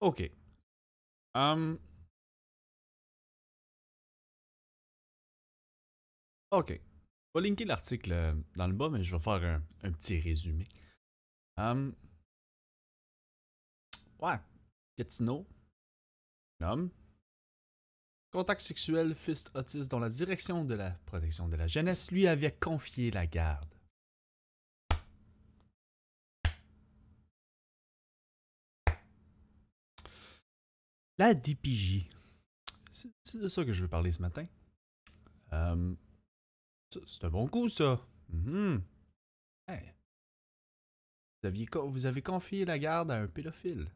Ok. Hum. Ok. Je vais linker l'article euh, dans le bas, mais je vais faire un, petit résumé. Hum. Ouais. Gatineau. Un homme. Contact sexuel, fils autiste dont la direction de la protection de la jeunesse lui avait confié la garde. La DPJ. C'est de ça que je veux parler ce matin. Euh, c'est un bon coup, ça. Mhm. Vous, avez confié la garde à un pédophile.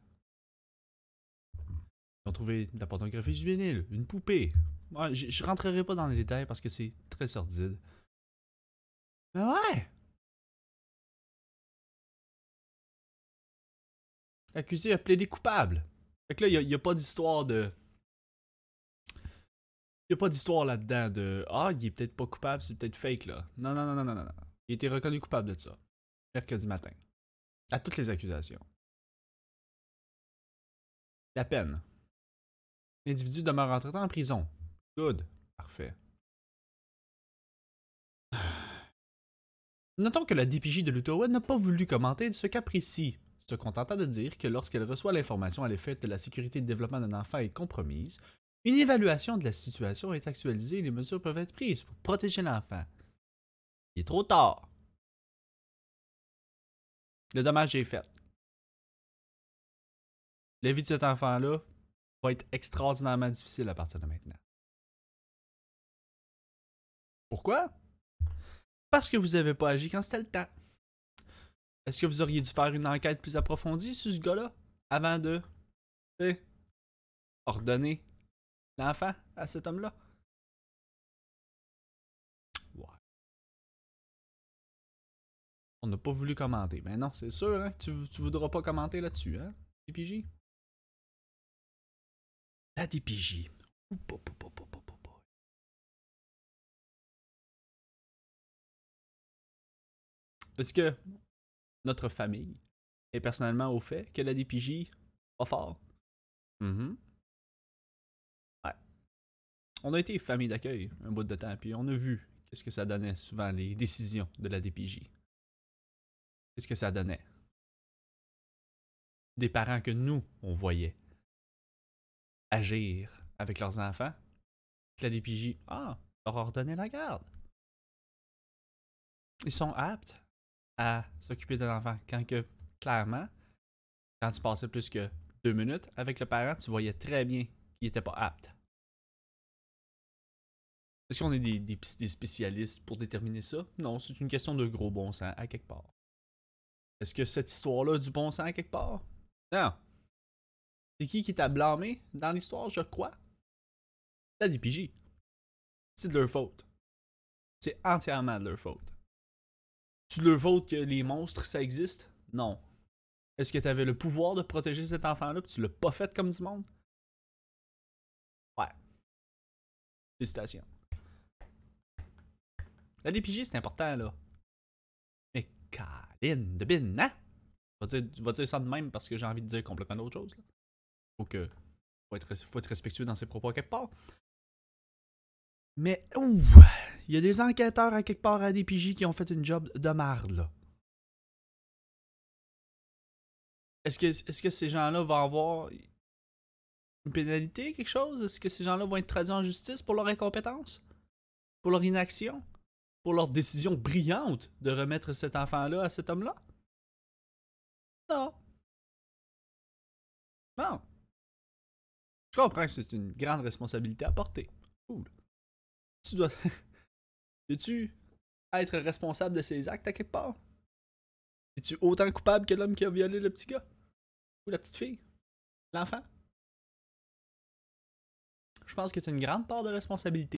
Ils ont trouvé de la pornographie juvénile, une poupée. Je rentrerai pas dans les détails parce que c'est très sordide. Mais ouais! L'accusé a plaidé coupable. Fait que là, il n'y a, pas d'histoire de. Il a pas d'histoire là-dedans de Ah, il est peut-être pas coupable, c'est peut-être fake là. Non, non, non, non, non, non. Il été reconnu coupable de ça. Mercredi matin. À toutes les accusations. La peine. L'individu demeure entre-temps en prison. Good. Parfait. Notons que la DPJ de l'Outaouais n'a pas voulu commenter ce cas précis, se contentant de dire que lorsqu'elle reçoit l'information à l'effet de la sécurité et le développement d'un enfant est compromise, une évaluation de la situation est actualisée et les mesures peuvent être prises pour protéger l'enfant. Il est trop tard. Le dommage est fait. La vie de cet enfant-là va être extraordinairement difficile à partir de maintenant. Pourquoi? Parce que vous n'avez pas agi quand c'était le temps. Est-ce que vous auriez dû faire une enquête plus approfondie sur ce gars-là avant de ordonner l'enfant à cet homme-là? On n'a pas voulu commenter. Mais non, c'est sûr, hein, tu, tu voudras pas commenter là-dessus, hein, DPJ? La DPJ. Est-ce que notre famille est personnellement au fait que la DPJ pas fort? Mhm. Ouais. On a été famille d'accueil un bout de temps, puis on a vu qu'est-ce que ça donnait souvent les décisions de la DPJ. Qu'est-ce que ça donnait? Des parents que nous, on voyait agir avec leurs enfants. Que la DPJ, ah, leur ordonner la garde. Ils sont aptes à s'occuper de l'enfant. Quand que, clairement, quand tu passais plus que deux minutes avec le parent, tu voyais très bien qu'il n'était pas apte. Est-ce qu'on est des, spécialistes pour déterminer ça? Non, c'est une question de gros bon sens à quelque part. Est-ce que cette histoire-là du bon sens à quelque part? Non. C'est qui qui t'a blâmé dans l'histoire, je crois? La DPJ. C'est de leur faute. C'est entièrement de leur faute. De leur faute que les monstres, ça existe? Non. Est-ce que tu avais le pouvoir de protéger cet enfant-là puis tu l'as pas fait comme du monde? Ouais. Félicitations. La DPJ, c'est important, là. Mais Caline de bin, hein? Je vais dire, dire ça de même parce que j'ai envie de dire complètement d'autre chose. Là. Faut que. Faut être, faut être respectueux dans ses propos quelque part. Mais, ouh! Il y a des enquêteurs à quelque part à DPJ qui ont fait une job de marde, là. Est-ce que, est-ce que ces gens-là vont avoir une pénalité, quelque chose? Est-ce que ces gens-là vont être traduits en justice pour leur incompétence? Pour leur inaction? Pour leur décision brillante de remettre cet enfant-là à cet homme-là? Non. Non. Je comprends que c'est une grande responsabilité à porter. Cool. Tu dois. Veux-tu être responsable de ses actes à quelque part? Es-tu autant coupable que l'homme qui a violé le petit gars? Ou la petite fille? L'enfant? Je pense que tu as une grande part de responsabilité.